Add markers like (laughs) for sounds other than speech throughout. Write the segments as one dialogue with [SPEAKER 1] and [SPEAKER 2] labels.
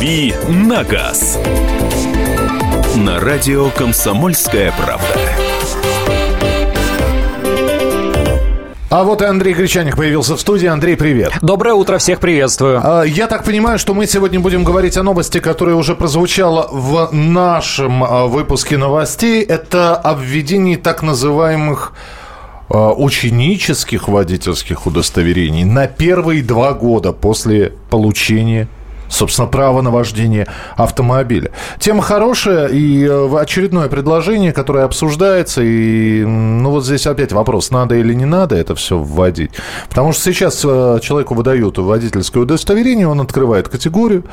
[SPEAKER 1] «Дави на газ». На радио «Комсомольская правда».
[SPEAKER 2] А вот и Андрей Гречаник появился в студии. Андрей, привет.
[SPEAKER 3] Доброе утро, всех приветствую.
[SPEAKER 2] А, Я так понимаю, что мы сегодня будем говорить о новости, которая уже прозвучала в нашем а, выпуске новостей. Это о введении так называемых а, ученических водительских удостоверений на первые два года после получения собственно, право на вождение автомобиля. Тема хорошая и э, очередное предложение, которое обсуждается. И, ну, вот здесь опять вопрос, надо или не надо это все вводить. Потому что сейчас э, человеку выдают водительское удостоверение, он открывает категорию,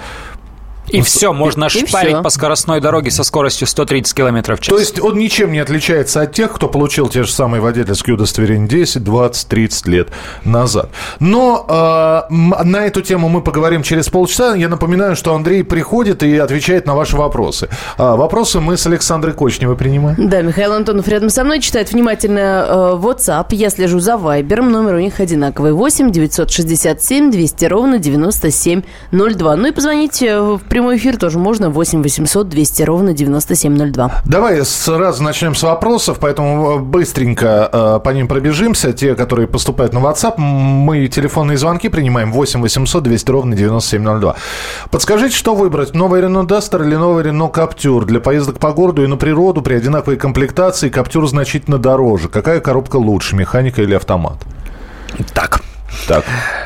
[SPEAKER 3] и все, можно и шпарить все. по скоростной дороге со скоростью 130 км в час.
[SPEAKER 2] То есть он ничем не отличается от тех, кто получил те же самые водительские удостоверения 10, 20, 30 лет назад. Но э, на эту тему мы поговорим через полчаса. Я напоминаю, что Андрей приходит и отвечает на ваши вопросы. А вопросы мы с Александрой Кочневой принимаем.
[SPEAKER 4] Да, Михаил Антонов рядом со мной читает внимательно э, WhatsApp. Я слежу за Вайбером. Номер у них одинаковый. 8 967 200 ровно 9702. Ну и позвоните в прямой эфир тоже можно. 8 800 200 ровно 9702.
[SPEAKER 2] Давай сразу начнем с вопросов, поэтому быстренько э, по ним пробежимся. Те, которые поступают на WhatsApp, мы телефонные звонки принимаем 8 800 200 ровно 9702. Подскажите, что выбрать? Новый Renault Duster или новый Renault Captur? Для поездок по городу и на природу при одинаковой комплектации Captur значительно дороже. Какая коробка лучше, механика или автомат?
[SPEAKER 3] Так,
[SPEAKER 2] так.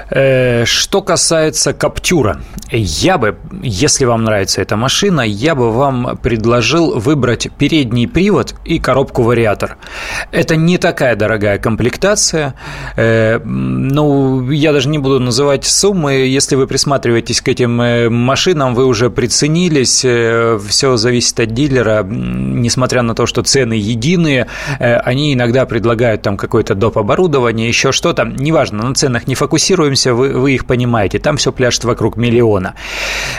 [SPEAKER 3] Э, что касается Каптюра, я бы, если вам нравится эта машина, я бы вам предложил выбрать передний привод и коробку-вариатор. Это не такая дорогая комплектация. Э, ну, я даже не буду называть суммы. Если вы присматриваетесь к этим э, машинам, вы уже приценились. Все зависит от дилера. Несмотря на то, что цены единые, они иногда предлагают там какое-то доп. оборудование, еще что-то. Неважно, на ценах не фокусируемся, вы, вы их понимаете. Там все пляшет вокруг миллиона.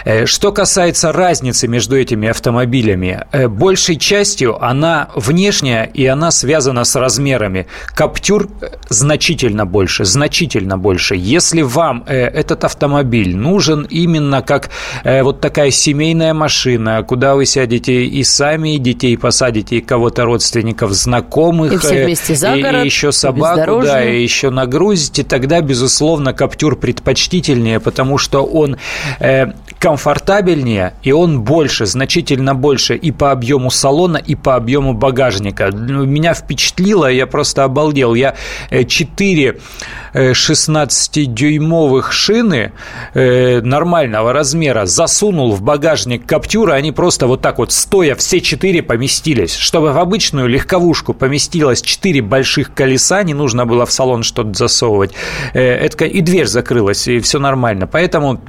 [SPEAKER 3] Э, что касается разницы между этими автомобилями, э, большей частью она внешняя и она связана с размерами. Каптюр э, значительно больше, значительно больше. Если вам этот автомобиль нужен именно как вот такая семейная машина, куда вы сядете и сами, и детей посадите, и кого-то родственников, знакомых,
[SPEAKER 4] и, все вместе за город,
[SPEAKER 3] и еще собаку, да, и еще нагрузите, тогда безусловно, Каптюр предпочтительнее, потому что он э, комфортабельнее, и он больше, значительно больше и по объему салона, и по объему багажника. Ну, меня впечатлило, я просто обалдел. Я 4 16-дюймовых э, шины э, нормального размера засунул в багажник Каптюра, они просто вот так вот стоя все четыре поместились. Чтобы в обычную легковушку поместилось 4 больших колеса, не нужно было в салон что-то засовывать, Э, это, и дверь закрылась, и все нормально. Поэтому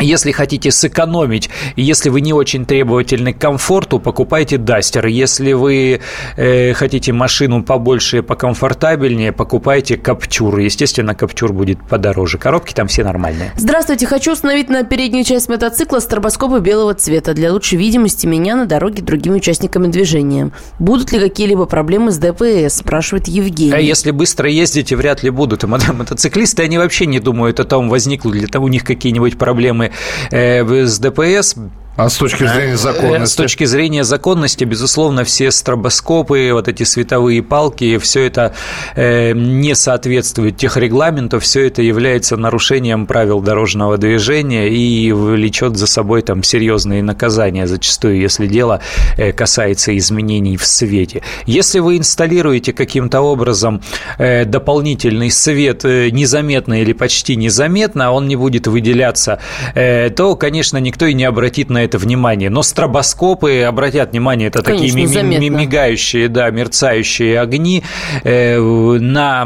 [SPEAKER 3] если хотите сэкономить, если вы не очень требовательны к комфорту, покупайте Дастер. Если вы э, хотите машину побольше, покомфортабельнее, покупайте Каптюр. Естественно, Каптюр будет подороже. Коробки там все нормальные.
[SPEAKER 4] Здравствуйте. Хочу установить на переднюю часть мотоцикла стробоскопы белого цвета для лучшей видимости меня на дороге другими участниками движения. Будут ли какие-либо проблемы с ДПС? Спрашивает Евгений. А
[SPEAKER 3] если быстро ездите, вряд ли будут. (laughs) Мотоциклисты, они вообще не думают о том, возникли ли там у них какие-нибудь проблемы проблемы с ДПС
[SPEAKER 2] а с точки зрения законности?
[SPEAKER 3] С точки зрения законности, безусловно, все стробоскопы, вот эти световые палки, все это э, не соответствует тех регламентов, все это является нарушением правил дорожного движения и влечет за собой там серьезные наказания, зачастую, если дело э, касается изменений в свете. Если вы инсталируете каким-то образом э, дополнительный свет незаметно или почти незаметно, он не будет выделяться, то, конечно, никто и не обратит на это внимание. Но стробоскопы, обратят внимание, это Конечно, такие ми- ми- мигающие, да, мерцающие огни. Э, на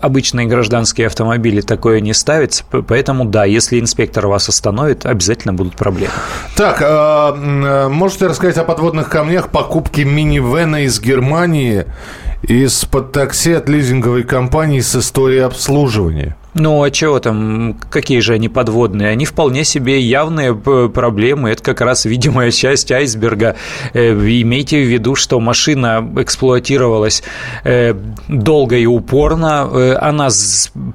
[SPEAKER 3] обычные гражданские автомобили такое не ставится. Поэтому, да, если инспектор вас остановит, обязательно будут проблемы.
[SPEAKER 2] Так, а, э, можете рассказать о подводных камнях покупки минивэна из Германии из-под такси от лизинговой компании с историей обслуживания?
[SPEAKER 3] Ну, а чего там, какие же они подводные? Они вполне себе явные проблемы. Это как раз видимая (laughs) часть айсберга. Э, имейте в виду, что машина эксплуатировалась э, долго и упорно. Э, она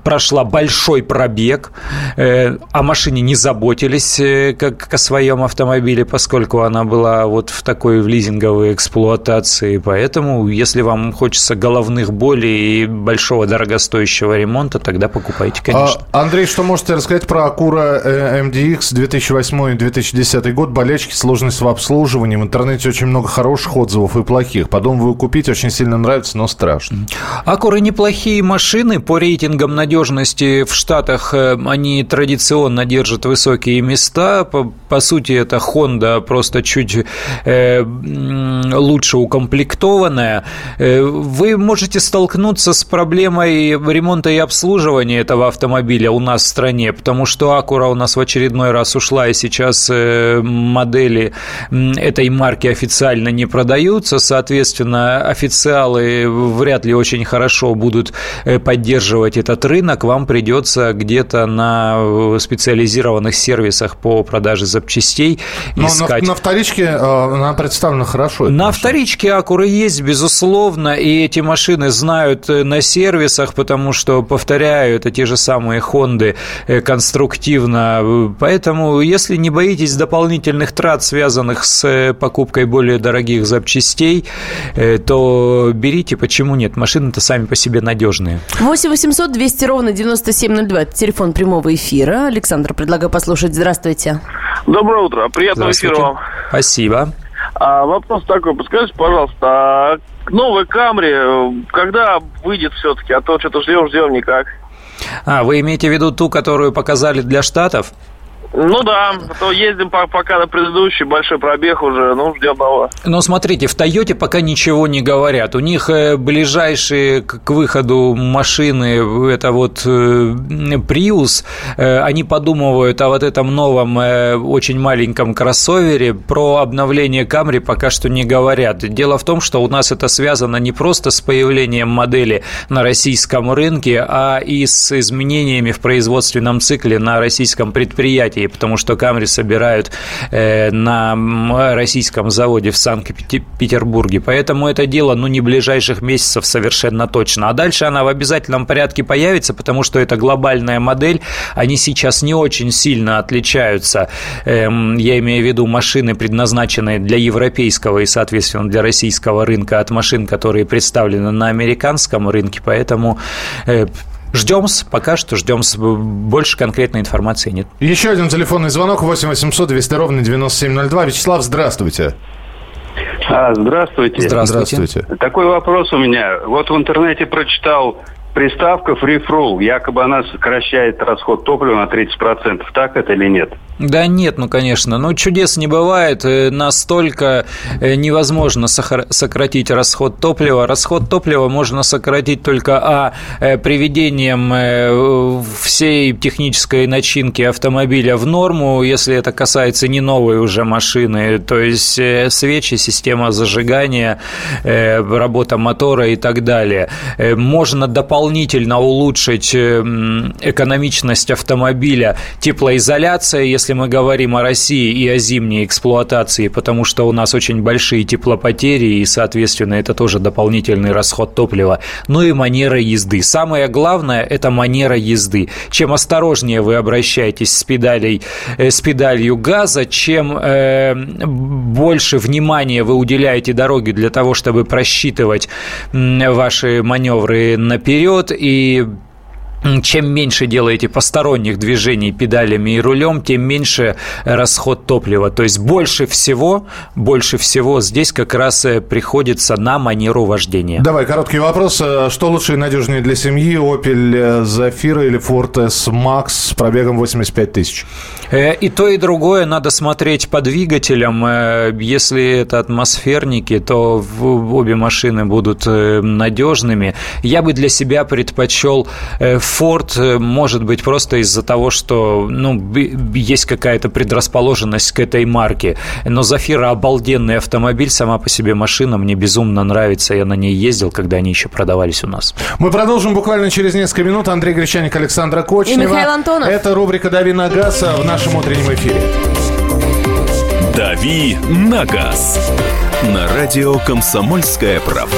[SPEAKER 3] прошла большой пробег. О машине не заботились как о своем автомобиле, поскольку она была вот в такой в лизинговой эксплуатации. Поэтому, если вам хочется головных болей и большого дорогостоящего ремонта, тогда покупайте давайте, конечно.
[SPEAKER 2] А, Андрей, что можете рассказать про Акура MDX 2008-2010 год? Болячки, сложность в обслуживании. В интернете очень много хороших отзывов и плохих. Подумываю купить, очень сильно нравится, но страшно.
[SPEAKER 3] Акуры неплохие машины. По рейтингам надежности в Штатах э, они традиционно держат высокие места. По, по сути, это Honda просто чуть э, лучше укомплектованная. Э, вы можете столкнуться с проблемой ремонта и обслуживания этого этого автомобиля у нас в стране, потому что Акура у нас в очередной раз ушла, и сейчас э, модели этой марки официально не продаются, соответственно, официалы вряд ли очень хорошо будут э, поддерживать этот рынок, вам придется где-то на э, специализированных сервисах по продаже запчастей Но искать.
[SPEAKER 2] На, на вторичке она представлена хорошо.
[SPEAKER 3] На вторичке Акуры есть, безусловно, и эти машины знают на сервисах, потому что, повторяю, это те же же самые Хонды э, конструктивно. Поэтому, если не боитесь дополнительных трат, связанных с э, покупкой более дорогих запчастей, э, то берите, почему нет? Машины-то сами по себе надежные.
[SPEAKER 4] 8 800 200 ровно 9702. Это телефон прямого эфира. Александр, предлагаю послушать. Здравствуйте.
[SPEAKER 5] Доброе утро. Приятного эфира вам.
[SPEAKER 3] Спасибо.
[SPEAKER 5] А, вопрос такой, подскажите, пожалуйста, а новый Камри, когда выйдет все-таки? А то что-то ждем, ждем никак.
[SPEAKER 3] А, вы имеете в виду ту, которую показали для Штатов?
[SPEAKER 5] Ну да, то ездим пока на предыдущий большой пробег уже, ну, ждем нового.
[SPEAKER 3] Но смотрите, в Тойоте пока ничего не говорят. У них э, ближайшие к выходу машины, это вот э, Prius, э, они подумывают о вот этом новом очень маленьком кроссовере. Про обновление Camry пока что не говорят. Дело в том, что у нас это связано не просто с появлением модели на российском рынке, а и с изменениями в производственном цикле на российском предприятии России, потому что Камри собирают э, на российском заводе в Санкт-Петербурге. Поэтому это дело, ну, не ближайших месяцев совершенно точно. А дальше она в обязательном порядке появится, потому что это глобальная модель. Они сейчас не очень сильно отличаются. Эм, я имею в виду машины, предназначенные для европейского и, соответственно, для российского рынка от машин, которые представлены на американском рынке. Поэтому э, Ждем, пока что ждем, больше конкретной информации нет.
[SPEAKER 2] Еще один телефонный звонок 8 800 200 ровно 9702. Вячеслав, здравствуйте.
[SPEAKER 6] А, здравствуйте.
[SPEAKER 2] Здравствуйте. Здравствуйте.
[SPEAKER 6] Такой вопрос у меня. Вот в интернете прочитал приставка Fuel, якобы она сокращает расход топлива на 30%. Так это или нет?
[SPEAKER 3] Да нет, ну конечно. Ну чудес не бывает. Э, настолько э, невозможно сократить расход топлива. Расход топлива можно сократить только а э, приведением всей технической начинки автомобиля в норму, если это касается не новой уже машины, то есть свечи, система зажигания, работа мотора и так далее. Можно дополнительно улучшить экономичность автомобиля теплоизоляция, если если мы говорим о России и о зимней эксплуатации, потому что у нас очень большие теплопотери, и, соответственно, это тоже дополнительный расход топлива, ну и манера езды. Самое главное – это манера езды. Чем осторожнее вы обращаетесь с, педалей, э, с педалью газа, чем э, больше внимания вы уделяете дороге для того, чтобы просчитывать ваши маневры наперед и чем меньше делаете посторонних движений педалями и рулем, тем меньше расход топлива. То есть больше всего, больше всего здесь как раз э, приходится на манеру вождения.
[SPEAKER 2] Давай, короткий вопрос. Э, что лучше и надежнее для семьи? Opel Zafira или Ford S-Max с пробегом 85 тысяч?
[SPEAKER 3] Э, и то, и другое надо смотреть по двигателям. Если это атмосферники, то обе машины будут надежными. Я бы для себя предпочел Ford может быть просто из-за того, что ну, есть какая-то предрасположенность к этой марке. Но Зафира обалденный автомобиль, сама по себе машина, мне безумно нравится, я на ней ездил, когда они еще продавались у нас.
[SPEAKER 2] Мы продолжим буквально через несколько минут. Андрей Гречаник, Александра Кочнева.
[SPEAKER 4] И Михаил Антонов.
[SPEAKER 2] Это рубрика «Дави на газ» в нашем утреннем эфире.
[SPEAKER 1] «Дави на газ» на радио «Комсомольская правда».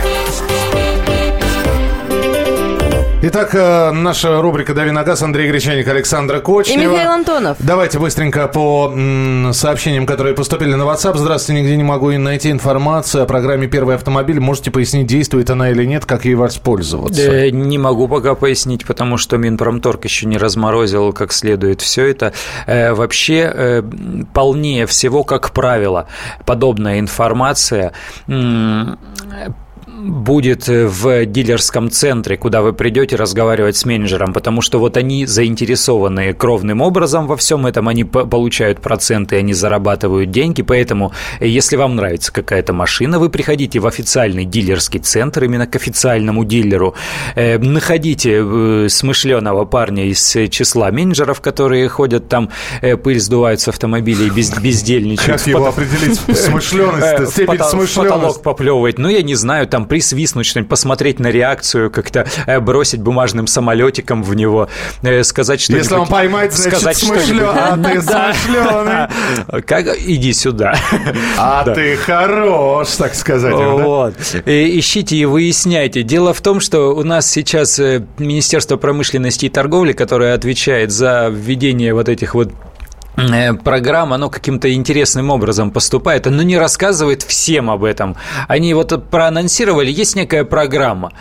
[SPEAKER 2] Итак, э, наша рубрика «Дави на газ». Андрей Гречаник, Александра Кочнева.
[SPEAKER 4] И Михаил Антонов.
[SPEAKER 2] Давайте быстренько по м, сообщениям, которые поступили на WhatsApp. Здравствуйте, нигде не могу найти информацию о программе «Первый автомобиль». Можете пояснить, действует она или нет, как ей воспользоваться?
[SPEAKER 3] Да, не могу пока пояснить, потому что Минпромторг еще не разморозил как следует все это. Э, вообще, э, полнее всего, как правило, подобная информация будет в дилерском центре, куда вы придете разговаривать с менеджером, потому что вот они заинтересованы кровным образом во всем этом, они получают проценты, они зарабатывают деньги, поэтому если вам нравится какая-то машина, вы приходите в официальный дилерский центр, именно к официальному дилеру, э, находите э, смышленого парня из числа менеджеров, которые ходят там, э, пыль сдувают с автомобилей, без, (laughs) бездельничают.
[SPEAKER 2] Как его определить? Смышленность, (laughs) степень смышленности.
[SPEAKER 3] Потолок поплевывать, ну, я не знаю, там присвистнуть что-нибудь, посмотреть на реакцию, как-то э, бросить бумажным самолетиком в него, э, сказать что-нибудь.
[SPEAKER 2] Если он поймает, значит,
[SPEAKER 3] сказать
[SPEAKER 2] смышлен, а ты (laughs) смышленый. (laughs)
[SPEAKER 3] Как, иди сюда.
[SPEAKER 2] А (laughs) ты хорош, так сказать.
[SPEAKER 3] Вот. Ищите и выясняйте. Дело в том, что у нас сейчас э, Министерство промышленности и торговли, которое отвечает за введение вот этих вот программа, оно каким-то интересным образом поступает, но не рассказывает всем об этом. Они вот проанонсировали, есть некая программа.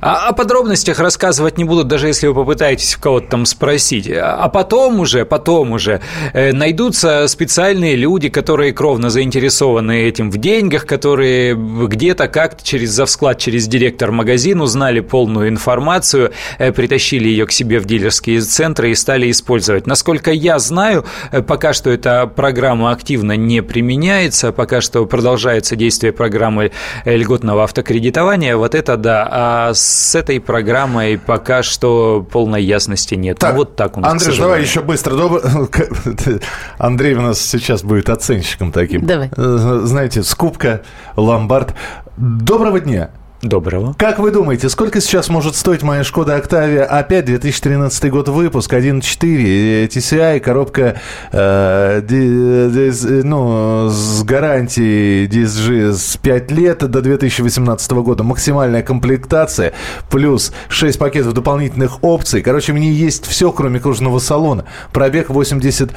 [SPEAKER 3] А о подробностях рассказывать не будут, даже если вы попытаетесь кого-то там спросить. А потом уже, потом уже э, найдутся специальные люди, которые кровно заинтересованы этим в деньгах, которые где-то как-то через завсклад, через директор магазин узнали полную информацию, э, притащили ее к себе в дилерские центры и стали использовать. Насколько я знаю, Пока что эта программа активно не применяется, пока что продолжается действие программы льготного автокредитования. Вот это да. А с этой программой пока что полной ясности нет.
[SPEAKER 2] Так,
[SPEAKER 3] ну, вот так у нас.
[SPEAKER 2] Андрей, давай еще быстро. (laughs) Андрей у нас сейчас будет оценщиком таким.
[SPEAKER 4] Давай.
[SPEAKER 2] Знаете, скупка, ломбард. Доброго дня.
[SPEAKER 3] Доброго.
[SPEAKER 2] Как вы думаете, сколько сейчас может стоить моя Шкода Октавия опять 2013 год выпуск, 1.4, TCI, коробка э, ди, ди, ну, с гарантией DSG с 5 лет до 2018 года, максимальная комплектация, плюс 6 пакетов дополнительных опций. Короче, мне есть все, кроме кожаного салона. Пробег 80...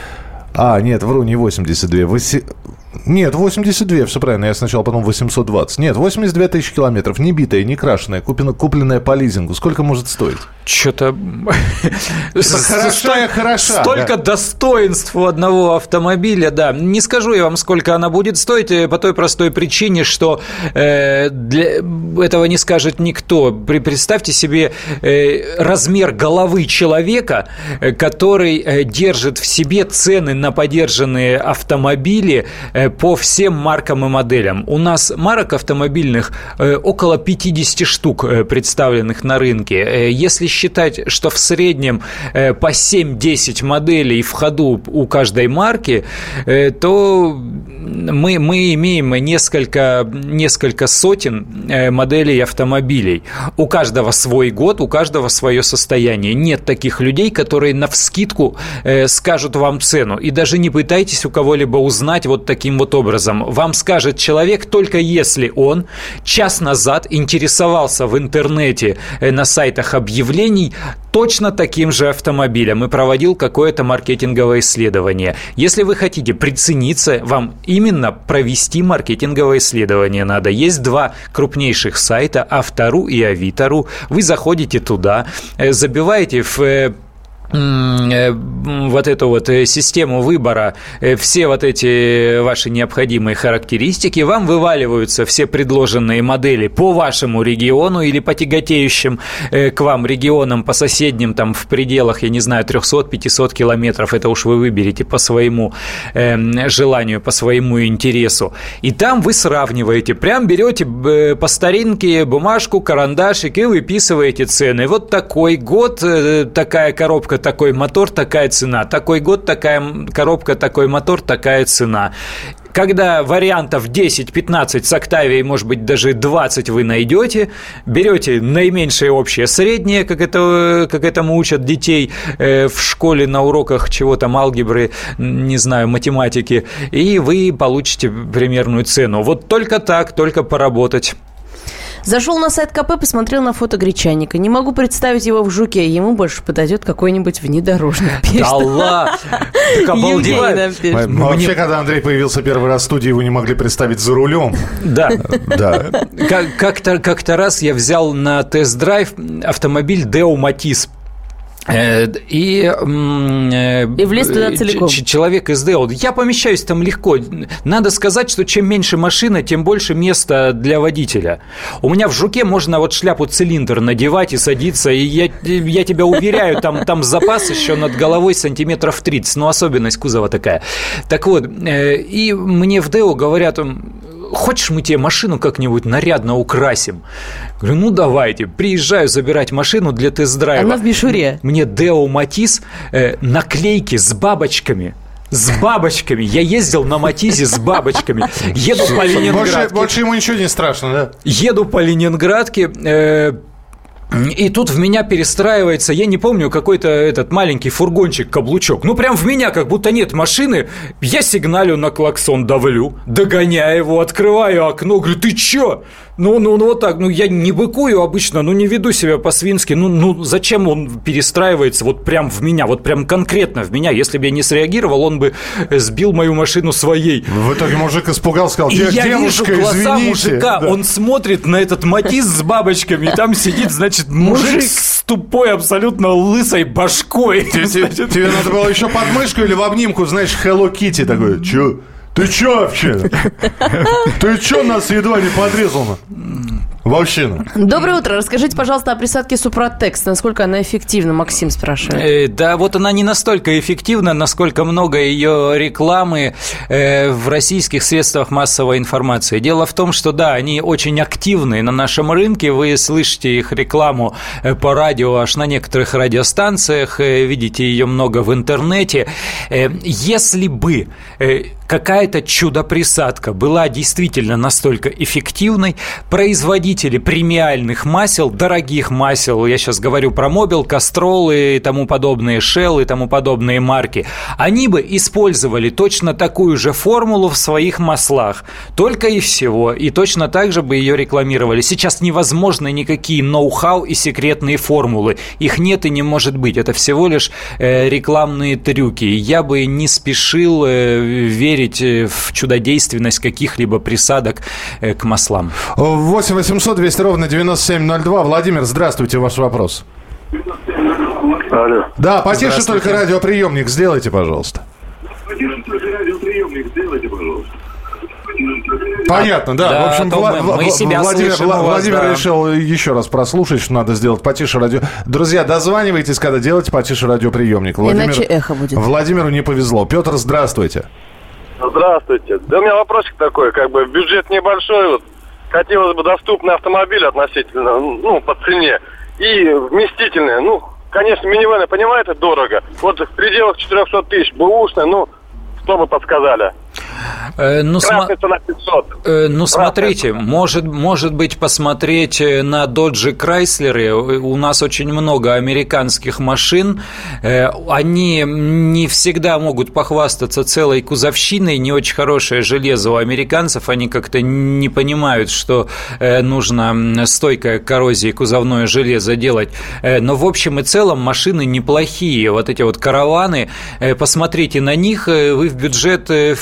[SPEAKER 2] А, нет, вру, не 82. 8... Нет, 82, все правильно. Я сначала потом 820. Нет, 82 тысячи километров. Не битая, не крашеная, куплена, купленная по лизингу. Сколько может стоить?
[SPEAKER 3] Что-то... (laughs)
[SPEAKER 2] Хорошая, хороша.
[SPEAKER 3] Столько достоинств у одного автомобиля, да. Не скажу я вам, сколько она будет стоить, э, по той простой причине, что э, для этого не скажет никто. Представьте себе э, размер головы человека, который держит в себе цены на подержанные автомобили по всем маркам и моделям. У нас марок автомобильных около 50 штук представленных на рынке. Если считать, что в среднем э, по 7-10 моделей в ходу у каждой марки, э, то мы, мы имеем несколько, несколько сотен э, моделей автомобилей. У каждого свой год, у каждого свое состояние. Нет таких людей, которые на вскидку скажут вам цену. И даже не пытайтесь у кого-либо узнать вот таким таким вот образом. Вам скажет человек, только если он час назад интересовался в интернете э, на сайтах объявлений точно таким же автомобилем и проводил какое-то маркетинговое исследование. Если вы хотите прицениться, вам именно провести маркетинговое исследование надо. Есть два крупнейших сайта, Автору и Авитору. Вы заходите туда, э, забиваете в э, вот эту вот э, систему выбора, э, все вот эти ваши необходимые характеристики, вам вываливаются все предложенные модели по вашему региону или по тяготеющим к вам регионам, по соседним, там, в пределах, я не знаю, 300-500 километров, это уж вы выберете по своему э, желанию, по своему интересу. И там вы сравниваете, прям берете по старинке бумажку, карандашик и выписываете цены. Вот такой год, такая коробка такой мотор, такая цена. Такой год, такая коробка, такой мотор, такая цена когда вариантов 10-15 с Октавией, может быть, даже 20 вы найдете, берете наименьшее общее среднее, как, это, как этому учат детей э, в школе на уроках чего там, алгебры, не знаю, математики, и вы получите примерную цену. Вот только так, только поработать.
[SPEAKER 4] Зашел на сайт КП, посмотрел на фото гречаника. Не могу представить его в жуке. Ему больше подойдет какой-нибудь внедорожник.
[SPEAKER 3] Да ладно!
[SPEAKER 2] Вообще, когда Андрей появился первый раз в студии, его не могли представить за рулем.
[SPEAKER 3] Да. Да. Как-то раз я взял на тест-драйв автомобиль Deo Matiz Э, и,
[SPEAKER 4] э, и влез туда целиком.
[SPEAKER 3] Человек из Део. Я помещаюсь там легко. Надо сказать, что чем меньше машина, тем больше места для водителя. У меня в жуке можно вот шляпу цилиндр надевать и садиться. И я, я тебя уверяю, там, там запас еще над головой сантиметров 30. Ну, особенность кузова такая. Так вот, э, и мне в Део говорят, хочешь мы тебе машину как-нибудь нарядно украсим? Говорю, ну давайте. Приезжаю забирать машину для тест-драйва.
[SPEAKER 4] Она в мишуре.
[SPEAKER 3] Мне Део Матис э, наклейки с бабочками с бабочками. Я ездил на Матизе с бабочками. Еду по Ленинградке.
[SPEAKER 2] Больше, больше ему ничего не страшно, да?
[SPEAKER 3] Еду по Ленинградке. Э, и тут в меня перестраивается, я не помню, какой-то этот маленький фургончик-каблучок. Ну, прям в меня, как будто нет машины. Я сигналю на клаксон, давлю, догоняю его, открываю окно, говорю, ты чё? Ну, ну, ну, вот так, ну, я не быкую обычно, ну, не веду себя по-свински. Ну, ну, зачем он перестраивается вот прям в меня, вот прям конкретно в меня? Если бы я не среагировал, он бы сбил мою машину своей.
[SPEAKER 2] В итоге мужик испугался, сказал,
[SPEAKER 3] и я вижу глаза извините. мужика, да. он смотрит на этот матиз с бабочками, и там сидит, значит, мужик с тупой, абсолютно лысой башкой.
[SPEAKER 2] Тебе надо было еще под мышку или в обнимку, знаешь, Hello Kitty такой. Че? Ты че вообще? Ты че нас едва не подрезал? Вообще.
[SPEAKER 4] Доброе утро. Расскажите, пожалуйста, о присадке Супротекст. Насколько она эффективна, Максим спрашивает.
[SPEAKER 3] Э, да, вот она не настолько эффективна, насколько много ее рекламы э, в российских средствах массовой информации. Дело в том, что да, они очень активны на нашем рынке. Вы слышите их рекламу э, по радио аж на некоторых радиостанциях, э, видите ее много в интернете. Э, если бы э, какая-то чудо-присадка была действительно настолько эффективной, производители премиальных масел, дорогих масел, я сейчас говорю про Мобил, Кастрол и тому подобные, Shell и тому подобные марки, они бы использовали точно такую же формулу в своих маслах, только и всего, и точно так же бы ее рекламировали. Сейчас невозможно никакие ноу-хау и секретные формулы, их нет и не может быть, это всего лишь э, рекламные трюки. Я бы не спешил э, верить верить э, в чудодейственность каких-либо присадок э, к маслам.
[SPEAKER 2] 8 800 200 ровно 9702. Владимир, здравствуйте, ваш вопрос.
[SPEAKER 7] Алло.
[SPEAKER 2] Да, потише только радиоприемник сделайте, пожалуйста.
[SPEAKER 7] Потише только радиоприемник сделайте, пожалуйста.
[SPEAKER 2] Понятно, да. да в общем, Вла- мы себя Владимир, Вла- Владимир да. решил еще раз прослушать, что надо сделать потише радио. Друзья, дозванивайтесь, когда делаете потише радиоприемник.
[SPEAKER 4] Владимир, Иначе эхо будет.
[SPEAKER 2] Владимиру не повезло. Петр, здравствуйте.
[SPEAKER 7] Здравствуйте. Да у меня вопросик такой, как бы бюджет небольшой, вот хотелось бы доступный автомобиль относительно, ну, по цене, и вместительный. Ну, конечно, минивэн, я понимаю, это дорого. Вот в пределах 400 тысяч, бэушный, ну, что бы подсказали?
[SPEAKER 3] Э, ну,
[SPEAKER 7] 500.
[SPEAKER 3] Э, Ну, смотрите, может, может быть, посмотреть э, на Dodge Chrysler. У нас очень много американских машин. Они не всегда могут похвастаться целой кузовщиной. Не очень хорошее железо у американцев. Они как-то не понимают, что нужно стойкое к коррозии кузовное железо делать. Но в общем и целом машины неплохие. Вот эти вот караваны, посмотрите на них, вы в бюджет э,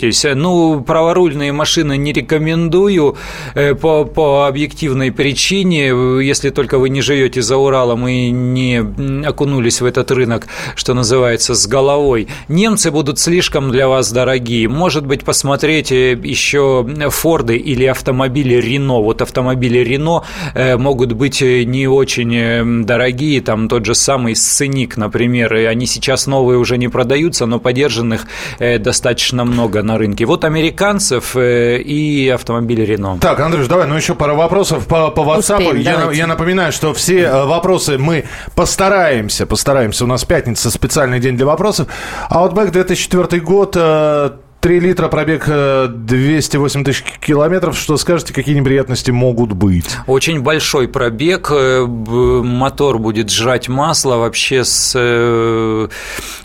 [SPEAKER 3] впишетесь. Ну, праворульные машины не рекомендую э, по, по объективной причине, если только вы не живете за Уралом и не окунулись в этот рынок, что называется, с головой. Немцы будут слишком для вас дорогие. Может быть, посмотреть э, еще Форды или автомобили Рено. Вот автомобили Рено э, могут быть не очень дорогие, там тот же самый Сценик, например, и они сейчас новые уже не продаются, но подержанных достаточно много на рынке. Вот американцев э, и автомобили Рено.
[SPEAKER 2] Так, Андрюш, давай, ну еще пара вопросов по, по WhatsApp.
[SPEAKER 4] Успеем,
[SPEAKER 2] я, я напоминаю, что все э, вопросы мы постараемся, постараемся. У нас пятница, специальный день для вопросов. Outback 2004 год, э, 3 литра, пробег э, 208 тысяч километров. Что скажете, какие неприятности могут быть?
[SPEAKER 3] Очень большой пробег, э, мотор будет жрать масло, вообще с, э,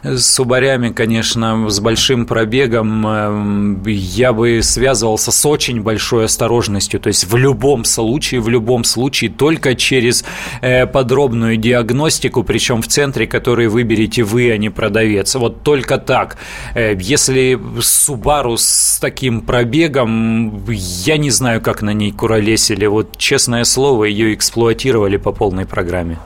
[SPEAKER 3] с субарями, конечно, с большим пробегом э, я бы связывался с очень большой осторожностью, то есть в любом случае, в любом случае только через э, подробную диагностику, причем в центре, который выберете вы, а не продавец. Вот только так. Э, Если Subaru с таким пробегом, я не знаю, как на ней куролесили. Вот, честное слово, ее эксплуатировали по полной программе.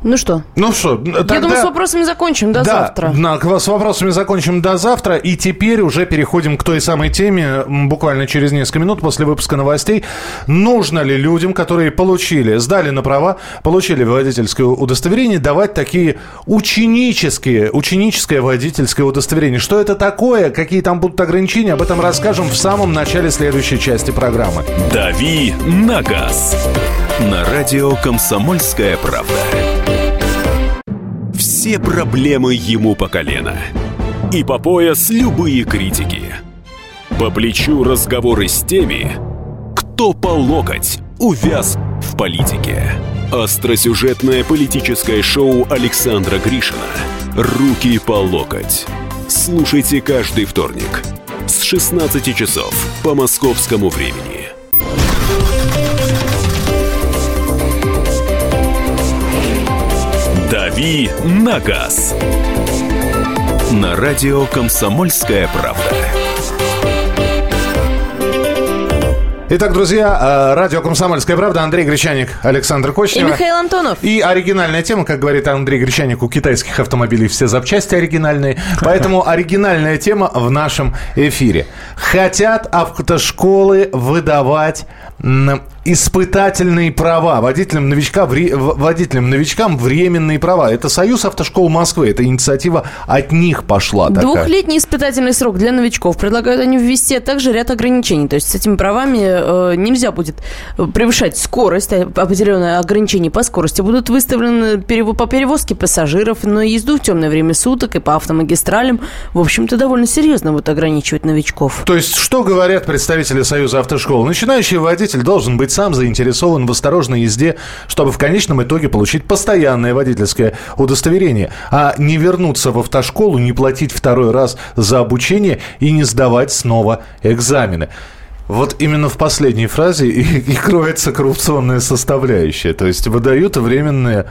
[SPEAKER 4] Ну что,
[SPEAKER 2] Ну что,
[SPEAKER 4] я думаю, с вопросами закончим до
[SPEAKER 2] да,
[SPEAKER 4] завтра.
[SPEAKER 2] на- с вопросами закончим до завтра. И теперь уже переходим к той самой теме, буквально через несколько минут после выпуска новостей. Нужно ли людям, которые получили, сдали на права, получили водительское удостоверение, давать такие ученические, ученическое водительское удостоверение? Что это такое? Какие там будут ограничения? Об этом расскажем в самом начале следующей части программы.
[SPEAKER 1] «Дави на газ» на радио «Комсомольская правда». Все проблемы ему по колено. И по пояс любые критики. По плечу разговоры с теми, кто по локоть увяз в политике. Остросюжетное политическое шоу Александра Гришина «Руки по локоть». Слушайте каждый вторник с 16 часов по московскому времени. «Дави на газ» на радио «Комсомольская правда».
[SPEAKER 2] Итак, друзья, э, радио «Комсомольская правда», Андрей Гречаник, Александр
[SPEAKER 4] И
[SPEAKER 2] Кочнева.
[SPEAKER 4] Михаил Антонов.
[SPEAKER 2] И оригинальная тема, как говорит Андрей Гречаник, у китайских автомобилей все запчасти оригинальные. Поэтому оригинальная тема в нашем эфире. Хотят автошколы выдавать испытательные права водителям, новичка, вре- водителям новичкам временные права. Это Союз автошкол Москвы. Это инициатива от них пошла. такая.
[SPEAKER 4] Двухлетний испытательный срок для новичков. Предлагают они ввести а также ряд ограничений. То есть с этими правами э, нельзя будет превышать скорость, э, определенное ограничение по скорости. Будут выставлены перево- по перевозке пассажиров, на езду в темное время суток и по автомагистралям. В общем-то, довольно серьезно будут ограничивать новичков.
[SPEAKER 2] То есть, что говорят представители Союза автошкол? Начинающий водитель должен быть сам заинтересован в осторожной езде, чтобы в конечном итоге получить постоянное водительское удостоверение, а не вернуться в автошколу, не платить второй раз за обучение и не сдавать снова экзамены. Вот именно в последней фразе и, и кроется коррупционная составляющая. То есть выдают временные,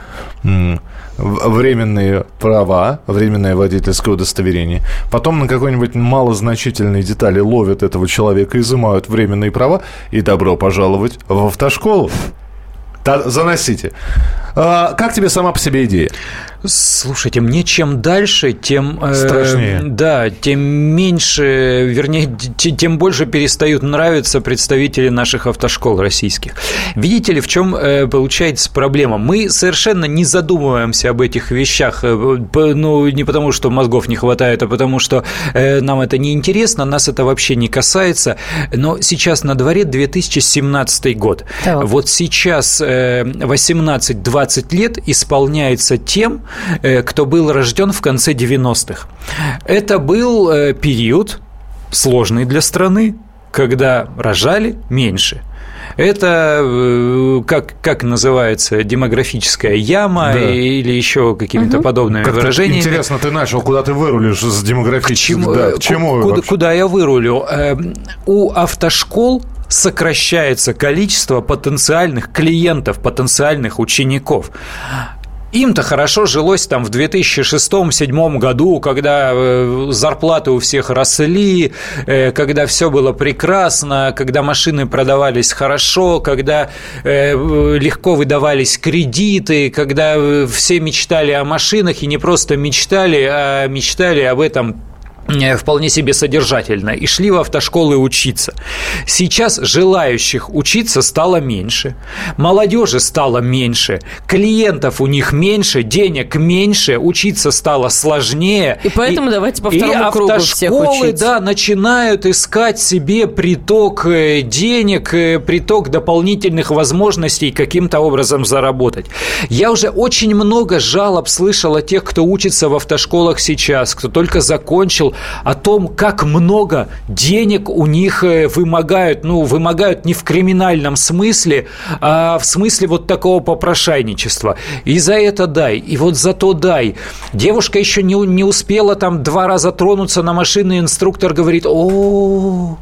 [SPEAKER 2] временные права, временное водительское удостоверение. Потом на какой-нибудь малозначительной детали ловят этого человека, изымают временные права и добро пожаловать в автошколу. Заносите. А, как тебе сама по себе идея?
[SPEAKER 3] Слушайте, мне чем дальше, тем... э,
[SPEAKER 2] Страшнее.
[SPEAKER 3] да, тем меньше, вернее, тем больше перестают нравиться представители наших автошкол российских. Видите ли, в чем э, получается проблема? Мы совершенно не задумываемся об этих вещах, э, ну, не потому, что мозгов не хватает, а потому, что э, нам это не интересно, нас это вообще не касается. Но сейчас на дворе 2017 год.
[SPEAKER 4] Так.
[SPEAKER 3] Вот сейчас э, 18-20 лет исполняется тем, э, кто был рожден в конце 90-х. Это был э, период, сложный для страны, когда рожали меньше. Это э, как, как называется демографическая яма
[SPEAKER 2] Да.
[SPEAKER 3] или еще какими-то подобными
[SPEAKER 2] Как-то
[SPEAKER 3] выражениями.
[SPEAKER 2] Интересно, ты начал, куда ты вырулишь с демографическим.
[SPEAKER 3] Чему,
[SPEAKER 2] да, к чему
[SPEAKER 3] куда,
[SPEAKER 2] вообще?
[SPEAKER 3] куда я вырулю? Эм, У автошкол сокращается количество потенциальных клиентов, потенциальных учеников. Им-то хорошо жилось там в 2006-2007 году, когда э, зарплаты у всех росли, э, когда все было прекрасно, когда машины продавались хорошо, когда э, легко выдавались кредиты, когда все мечтали о машинах и не просто мечтали, а мечтали об этом вполне себе содержательно и шли в автошколы учиться. Сейчас желающих учиться стало меньше, молодежи стало меньше, клиентов у них меньше, денег меньше, учиться стало сложнее.
[SPEAKER 4] И поэтому давайте по второму
[SPEAKER 3] и
[SPEAKER 4] кругу всех
[SPEAKER 3] автошколы,
[SPEAKER 4] учить.
[SPEAKER 3] да, начинают искать себе приток э, денег, э, приток дополнительных возможностей каким-то образом заработать. Я уже очень много жалоб слышал от тех, кто учится в автошколах сейчас, кто только закончил, о том, как много денег у них э, вымогают. Ну, вымогают не в криминальном смысле, а в смысле вот такого попрошайничества. И за это дай, и вот за то дай. Девушка еще не, не успела там два раза тронуться на машину, инструктор говорит, о, о,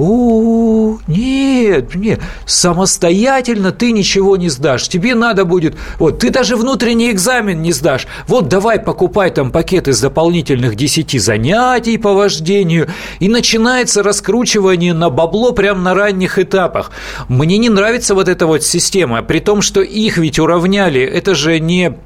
[SPEAKER 3] нет, нет, самостоятельно ты ничего не сдашь. Тебе надо будет, вот, ты даже внутренний экзамен не сдашь. Вот давай покупай там пакет из дополнительных 10 занятий по вождению. И начинается раскручивание на бабло прямо на ранних этапах. Мне не нравится вот эта вот система, при том, что их ведь уравняли. Это же не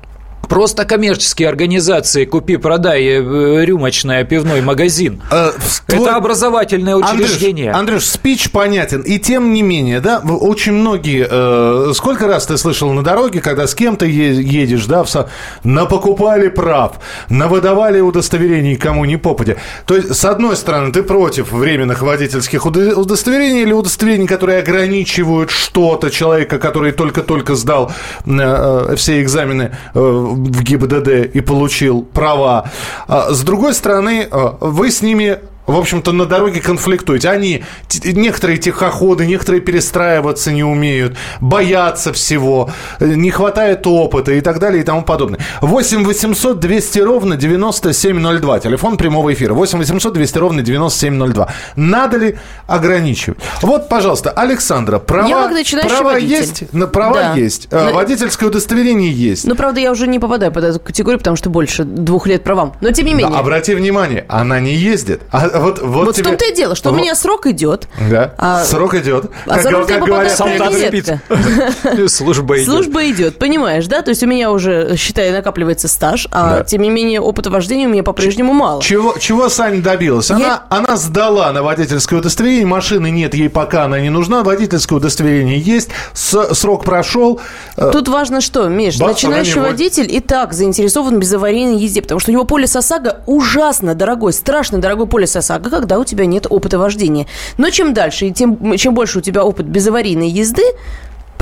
[SPEAKER 3] Просто коммерческие организации «Купи-продай», э, рюмочная, пивной магазин.
[SPEAKER 2] Э, твой-
[SPEAKER 3] Это образовательное учреждение.
[SPEAKER 2] Андрюш, Андрюш, спич понятен. И тем не менее, да, очень многие... э, сколько раз ты слышал на дороге, когда с кем-то едешь, да, в со- напокупали прав, навыдавали удостоверений кому ни попадя. То есть, с одной стороны, ты против временных водительских удо- удостоверений или удостоверений, которые ограничивают что-то человека, который только-только сдал э, э, все экзамены э, в ГИБДД и получил права. А с другой стороны, э, вы с ними в общем-то, на дороге конфликтуете. Они, некоторые тихоходы, некоторые перестраиваться не умеют, боятся всего, э, не хватает опыта и так далее и тому подобное. 8 800 200 ровно 9702. Телефон прямого эфира. 8 800 200 ровно 9702. Надо ли ограничивать? Вот, пожалуйста, Александра, права, права
[SPEAKER 4] водитель.
[SPEAKER 2] есть? На- Права
[SPEAKER 4] Да.
[SPEAKER 2] есть. Э,
[SPEAKER 4] Но-
[SPEAKER 2] Водительское удостоверение есть.
[SPEAKER 4] Ну, правда, я уже не попадаю под эту категорию, потому что больше двух лет правам. Но тем не менее.
[SPEAKER 2] Да, обрати внимание, она не ездит. А вот, вот,
[SPEAKER 4] вот в
[SPEAKER 2] тебе-
[SPEAKER 4] том-то и дело, что у
[SPEAKER 2] Вот.
[SPEAKER 4] меня срок идет.
[SPEAKER 2] Да,
[SPEAKER 4] А-
[SPEAKER 2] срок идет.
[SPEAKER 4] А за руль
[SPEAKER 2] как говорят,
[SPEAKER 3] солдат спит. (laughs) Служба идет.
[SPEAKER 4] Служба идет, понимаешь, да? То есть у меня уже, считай, накапливается стаж, а
[SPEAKER 2] Да.
[SPEAKER 4] тем не менее опыта вождения у меня по-прежнему мало.
[SPEAKER 2] Чего, чего Саня добилась? Она, она сдала на водительское удостоверение, машины нет ей пока она не нужна, водительское удостоверение есть, с- срок прошел. Э,
[SPEAKER 4] Тут важно что, Миш,
[SPEAKER 2] Бац,
[SPEAKER 4] начинающий водитель и так заинтересован в безаварийной езде, потому что у него полис ОСАГО ужасно дорогой, страшно дорогой полис ОСАГО, когда у тебя нет опыта вождения. Но чем дальше и тем, чем больше у тебя опыт безаварийной езды,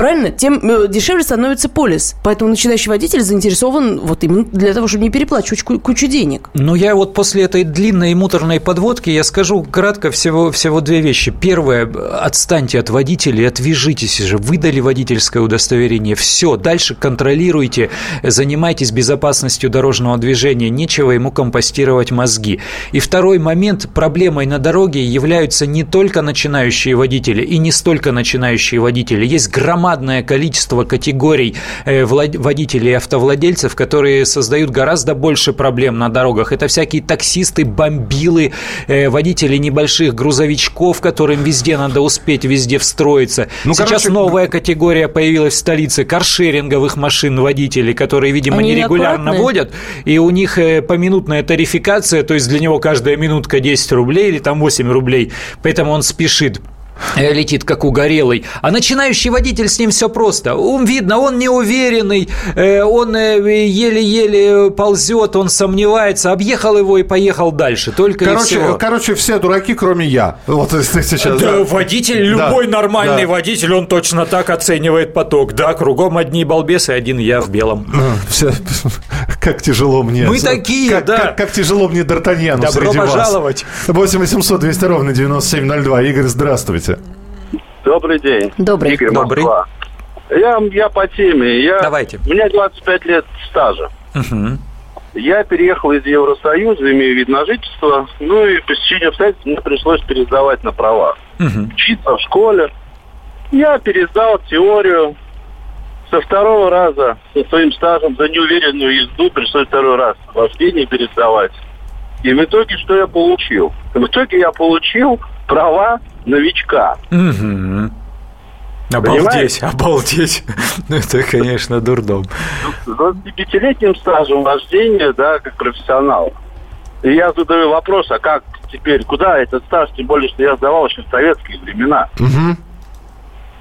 [SPEAKER 4] Правильно? Тем э, дешевле становится полис. Поэтому начинающий водитель заинтересован вот именно для того, чтобы не переплачивать ку- кучу денег.
[SPEAKER 3] Ну, я вот после этой длинной и муторной подводки я скажу кратко всего, всего две вещи. Первое, отстаньте от водителей, отвяжитесь же, выдали водительское удостоверение, все, дальше контролируйте, занимайтесь безопасностью дорожного движения, нечего ему компостировать мозги. И второй момент, проблемой на дороге являются не только начинающие водители и не столько начинающие водители, есть громадное количество категорий э, водителей и автовладельцев, которые создают гораздо больше проблем на дорогах. Это всякие таксисты, бомбилы, э, водители небольших грузовичков, которым везде надо успеть, везде встроиться.
[SPEAKER 2] Ну,
[SPEAKER 3] Сейчас
[SPEAKER 2] короче,
[SPEAKER 3] новая категория появилась в столице каршеринговых машин водителей, которые, видимо,
[SPEAKER 4] Они
[SPEAKER 3] нерегулярно
[SPEAKER 4] неаккуратные.
[SPEAKER 3] водят, и у них э, поминутная тарификация, то есть для него каждая минутка 10 рублей или там 8 рублей, поэтому он спешит летит как угорелый. А начинающий водитель с ним все просто. Он видно, он неуверенный, э, он э, еле-еле ползет, он сомневается, объехал его и поехал дальше. Только
[SPEAKER 2] Короче,
[SPEAKER 3] всего.
[SPEAKER 2] короче, все дураки, кроме я. Вот (laughs) сейчас.
[SPEAKER 3] Да,
[SPEAKER 2] да.
[SPEAKER 3] водитель,
[SPEAKER 2] Да,
[SPEAKER 3] любой нормальный
[SPEAKER 2] да.
[SPEAKER 3] водитель, он точно так оценивает поток. Да, кругом одни балбесы, один я в белом.
[SPEAKER 2] Все, (laughs) Как тяжело мне.
[SPEAKER 3] Мы такие,
[SPEAKER 2] как,
[SPEAKER 3] да.
[SPEAKER 2] Как, как тяжело мне Д'Артаньяну
[SPEAKER 3] Добро
[SPEAKER 2] среди
[SPEAKER 3] пожаловать.
[SPEAKER 2] вас. 8 800 200 ровно 9702. Игорь, здравствуйте.
[SPEAKER 5] Добрый день.
[SPEAKER 4] Добрый.
[SPEAKER 5] Игорь
[SPEAKER 3] Добрый.
[SPEAKER 5] Москва. Я, я по теме. Я,
[SPEAKER 3] Давайте.
[SPEAKER 5] У меня 25 лет стажа.
[SPEAKER 3] Мгм.
[SPEAKER 5] Я переехал из Евросоюза, имею вид на жительство. Ну и по стечению обстоятельств мне пришлось пересдавать на права.
[SPEAKER 3] Мгм.
[SPEAKER 5] Учиться в школе. Я пересдал теорию. Со второго раза со своим стажем за неуверенную езду пришлось второй раз вождение пересдавать. И в итоге что я получил? В итоге я получил права новичка.
[SPEAKER 3] Мгм. Обалдеть, обалдеть. (laughs) Ну, это, конечно, дурдом.
[SPEAKER 5] с 25-летним стажем вождения, да, как профессионал. И я задаю вопрос, а как теперь, куда этот стаж, тем более, что я сдавал еще в советские времена.
[SPEAKER 2] Мгм.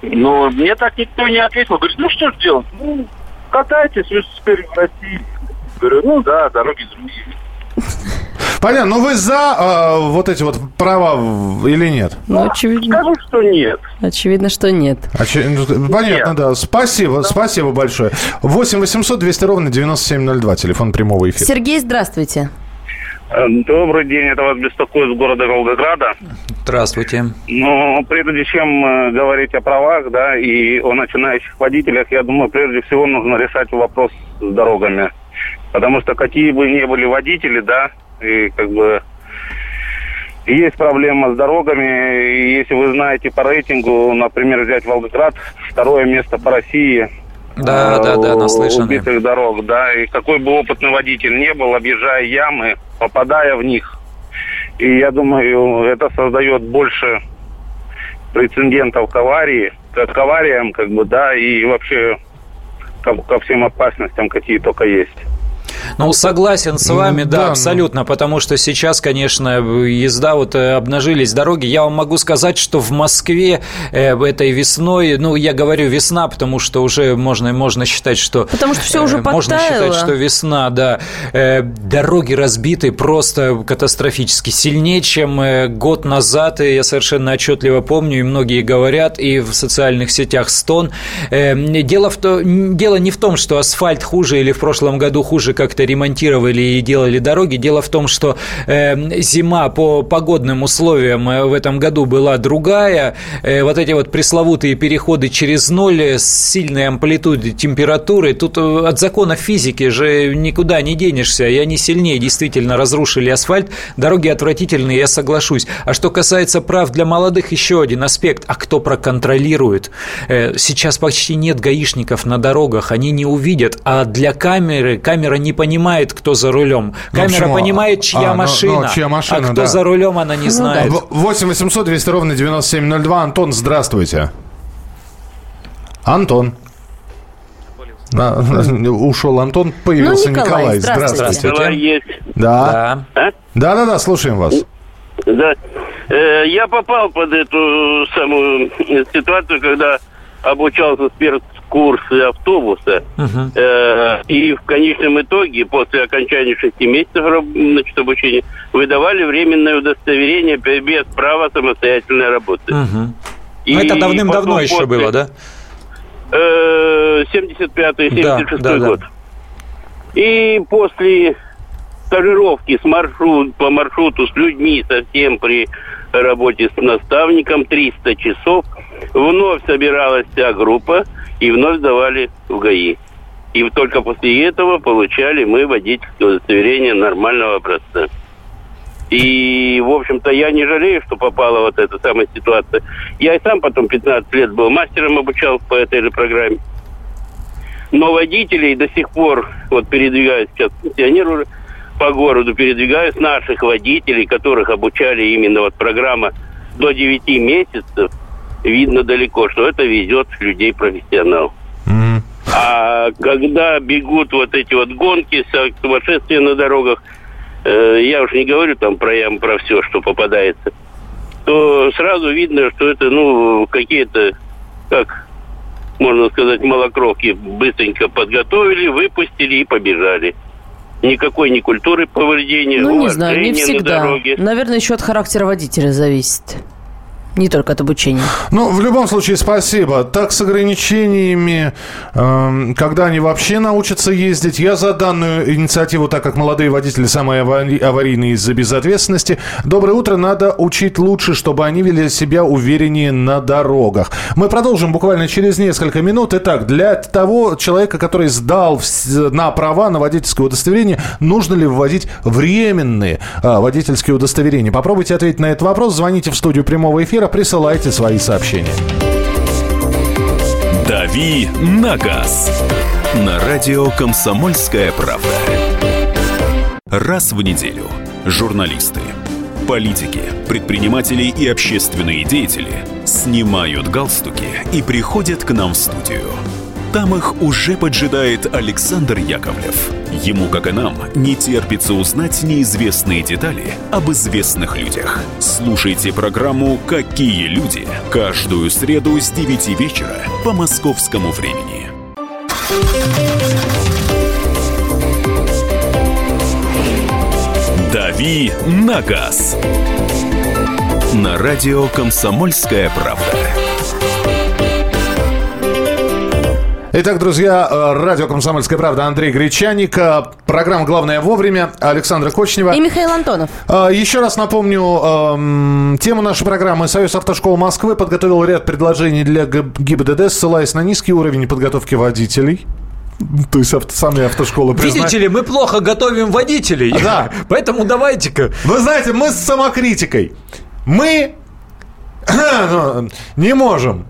[SPEAKER 5] Но мне так никто не ответил. Говорит, ну что ж делать? Ну, катайтесь, вы же теперь в России. Говорю, ну да, дороги другие. (laughs)
[SPEAKER 2] Понятно. Ну вы за э, вот эти вот права в- или нет?
[SPEAKER 4] Ну, очевидно,
[SPEAKER 5] Скажу, что нет.
[SPEAKER 4] очевидно, что нет.
[SPEAKER 2] Че- ну, понятно,
[SPEAKER 5] Нет.
[SPEAKER 2] да. Спасибо, спасибо большое. 8 800 200 ровно 9702. Телефон прямого эфира.
[SPEAKER 4] Сергей, здравствуйте.
[SPEAKER 6] Э, Добрый день, это вас беспокоит с города Волгограда.
[SPEAKER 3] Здравствуйте.
[SPEAKER 6] Но прежде чем э, говорить о правах, да, и о начинающих водителях, я думаю, прежде всего нужно решать вопрос с дорогами. Потому что какие бы ни были водители, да, и как бы есть проблема с дорогами. И если вы знаете по рейтингу, например, взять Волгоград, второе место по России.
[SPEAKER 3] Да,
[SPEAKER 6] э,
[SPEAKER 3] да, да, наслышаны.
[SPEAKER 6] Убитых дорог, да. И какой бы опытный водитель не был, объезжая ямы, попадая в них, и я думаю, это создает больше прецедентов к аварии, к, к авариям, как бы, да, и вообще ко, ко всем опасностям, какие только есть.
[SPEAKER 3] Ну, согласен с вами,
[SPEAKER 2] Ну,
[SPEAKER 3] да,
[SPEAKER 2] да, ну.
[SPEAKER 3] абсолютно, потому что сейчас, конечно, езда, вот э, обнажились дороги. Я вам могу сказать, что в Москве э, этой весной, ну, я говорю весна, потому что уже можно, можно считать, что...
[SPEAKER 4] Потому что всё
[SPEAKER 3] э,
[SPEAKER 4] уже
[SPEAKER 3] Можно
[SPEAKER 4] подтаяло.
[SPEAKER 3] считать, что весна, да. Э, Дороги разбиты просто катастрофически. Сильнее, чем э, год назад, и я совершенно отчетливо помню, и многие говорят, и в социальных сетях стон. Э, Дело, в то, дело не в том, что асфальт хуже или в прошлом году хуже как-то ремонтировали и делали дороги. Дело в том, что э, зима по погодным условиям э, в этом году была другая. Э, вот эти вот пресловутые переходы через ноль с сильной амплитудой температуры, тут э, от закона физики же никуда не денешься, и они сильнее действительно разрушили асфальт. Дороги отвратительные, я соглашусь. А что касается прав для молодых, еще один аспект. А кто проконтролирует? Э, Сейчас почти нет гаишников на дорогах, они не увидят. А для камеры, камера не понимает, кто за рулем.
[SPEAKER 2] Ну,
[SPEAKER 3] Камера
[SPEAKER 2] почему?
[SPEAKER 3] понимает, чья
[SPEAKER 2] А, ну,
[SPEAKER 3] машина.
[SPEAKER 2] ну, чья машина,
[SPEAKER 3] а кто
[SPEAKER 2] да.
[SPEAKER 3] за рулем, она не знает.
[SPEAKER 2] В- 8 800 200 ровно 9702. Антон, здравствуйте. Антон. А, (laughs) ушел Антон, появился
[SPEAKER 4] Ну, Николай,
[SPEAKER 2] Николай.
[SPEAKER 4] здравствуйте.
[SPEAKER 3] Здравствуйте.
[SPEAKER 6] Давай есть.
[SPEAKER 2] Да.
[SPEAKER 3] Да.
[SPEAKER 2] Да, да, да, слушаем вас.
[SPEAKER 5] Да. Э, Я попал под эту самую э, ситуацию, когда обучался спецкурсы автобуса.
[SPEAKER 3] Мгм.
[SPEAKER 5] Э, И в конечном итоге, после окончания шести месяцев значит, обучения, выдавали временное удостоверение без права самостоятельной работы.
[SPEAKER 3] Мгм.
[SPEAKER 5] И
[SPEAKER 3] Ну, это давным-давно еще
[SPEAKER 5] после-
[SPEAKER 3] было, да?
[SPEAKER 5] Э, 75-й, 76
[SPEAKER 3] да, да.
[SPEAKER 5] год. И после стажировки с маршрут, по маршруту с людьми совсем при работе с наставником 300 часов вновь собиралась вся группа и вновь сдавали в ГАИ. И только после этого получали мы водительское удостоверение нормального образца. И, в общем-то, я не жалею, что попала вот эта самая ситуация. Я и сам потом 15 лет был мастером, обучал по этой же программе. Но водителей до сих пор, вот передвигаюсь сейчас пенсионер уже, по городу передвигаюсь, наших водителей, которых обучали именно вот программа до 9 месяцев, видно далеко, что это везет людей профессионал. А когда бегут вот эти вот гонки, сумасшествия на дорогах, э, я уж не говорю там про ям, про все, что попадается, то сразу видно, что это, ну, какие-то, как можно сказать, малокровки быстренько подготовили, выпустили и побежали. Никакой ни культуры повреждения,
[SPEAKER 4] Ну, не знаю, не
[SPEAKER 5] уважения на
[SPEAKER 4] всегда.
[SPEAKER 5] дороге.
[SPEAKER 4] Наверное, еще от характера водителя зависит. Не только от обучения.
[SPEAKER 2] Ну, в любом случае, спасибо. Так, с ограничениями, эм, когда они вообще научатся ездить. Я за данную инициативу, так как молодые водители самые авари- аварийные из-за безответственности. Доброе утро. Надо учить лучше, чтобы они вели себя увереннее на дорогах. Мы продолжим буквально через несколько минут. Итак, для того человека, который сдал на права на водительское удостоверение, нужно ли вводить временные а, водительские удостоверения? Попробуйте ответить на этот вопрос. Звоните в студию прямого эфира, присылайте свои сообщения.
[SPEAKER 1] «Дави на газ» на радио «Комсомольская правда». Раз в неделю журналисты, политики, предприниматели и общественные деятели снимают галстуки и приходят к нам в студию. Там их уже поджидает Александр Яковлев. Ему, как и нам, не терпится узнать неизвестные детали об известных людях. Слушайте программу «Какие люди» каждую среду с 9 вечера по московскому времени. «Дави на газ» на радио «Комсомольская правда».
[SPEAKER 2] Итак, друзья, э, радио «Комсомольская правда» Андрей Гречаник, э, программа «Главное вовремя» Александра Кочнева.
[SPEAKER 4] И Михаил Антонов.
[SPEAKER 2] А, Еще раз напомню эм, тему нашей программы. Союз автошкол Москвы подготовил ряд предложений для ГИБДД, ссылаясь на низкий уровень подготовки водителей. То есть авто, сами автошколы признают.
[SPEAKER 3] Видите ли, мы плохо готовим водителей.
[SPEAKER 2] Да. (laughs)
[SPEAKER 3] Поэтому давайте-ка.
[SPEAKER 2] Вы знаете, мы с самокритикой. Мы ну, не можем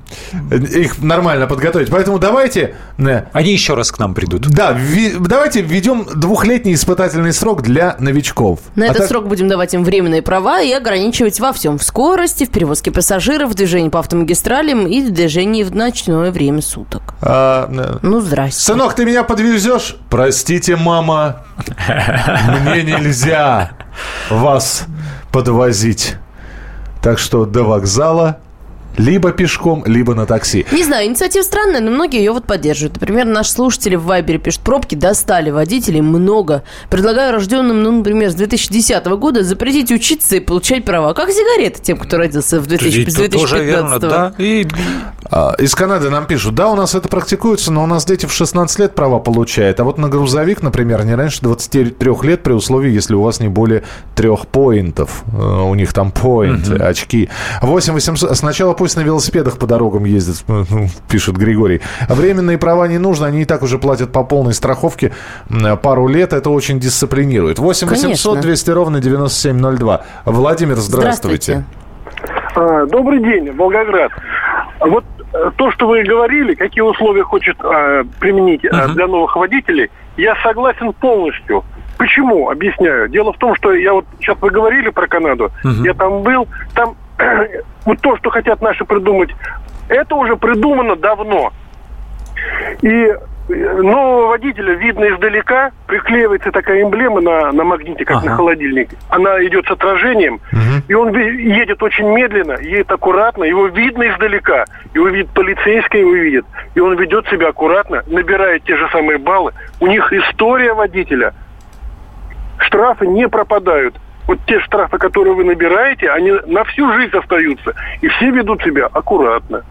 [SPEAKER 2] их нормально подготовить. Поэтому давайте... э,
[SPEAKER 3] Они еще раз к нам придут.
[SPEAKER 2] Да, вви- давайте введем двухлетний испытательный срок для новичков.
[SPEAKER 4] На
[SPEAKER 2] А
[SPEAKER 4] этот
[SPEAKER 2] так-
[SPEAKER 4] срок будем давать им временные права и ограничивать во всем. В скорости, в перевозке пассажиров, в движении по автомагистралям и в движении в ночное время суток.
[SPEAKER 2] А, э,
[SPEAKER 4] Ну, здрасте.
[SPEAKER 2] Сынок, ты меня подвезешь? Простите, мама, (laughs) мне нельзя вас подвозить. Так что до вокзала либо пешком, либо на такси.
[SPEAKER 4] Не знаю, инициатива странная, но многие ее вот поддерживают. Например, наши слушатели в Вайбере пишут, пробки достали водителей много. Предлагаю рожденным, ну, например, с 2010 года запретить учиться и получать права. Как сигареты тем, кто родился в 2000 с 2015
[SPEAKER 3] Тоже верно, да. И
[SPEAKER 2] А, Из Канады нам пишут, да, у нас это практикуется, но у нас дети в 16 лет права получают. А вот на грузовик, например, не раньше 23 лет при условии, если у вас не более трех поинтов. Э, У них там поинты, очки. 8 800... Сначала пусть на велосипедах по дорогам ездят, ну, пишет Григорий. Временные права не нужно, они и так уже платят по полной страховке пару лет. Это очень дисциплинирует. 8 800
[SPEAKER 4] Конечно.
[SPEAKER 2] 200 ровно 9702. Владимир, здравствуйте.
[SPEAKER 8] А, Добрый день, Волгоград. Вот э, то, что вы говорили, какие условия хочет э, применить э, для новых водителей, я согласен полностью. Почему? Объясняю. Дело в том, что я вот сейчас вы говорили про Канаду, я там был, там (clears throat) вот то, что хотят наши придумать, это уже придумано давно. И э, нового водителя видно издалека, приклеивается такая эмблема на, на магните, как на холодильник. Она идет с отражением, и он едет очень медленно, едет аккуратно, его видно издалека. Его видит полицейский, его видит. И он ведет себя аккуратно, набирает те же самые баллы. У них история водителя. Штрафы не пропадают. Вот те штрафы, которые вы набираете, они на всю жизнь остаются. И все ведут себя аккуратно.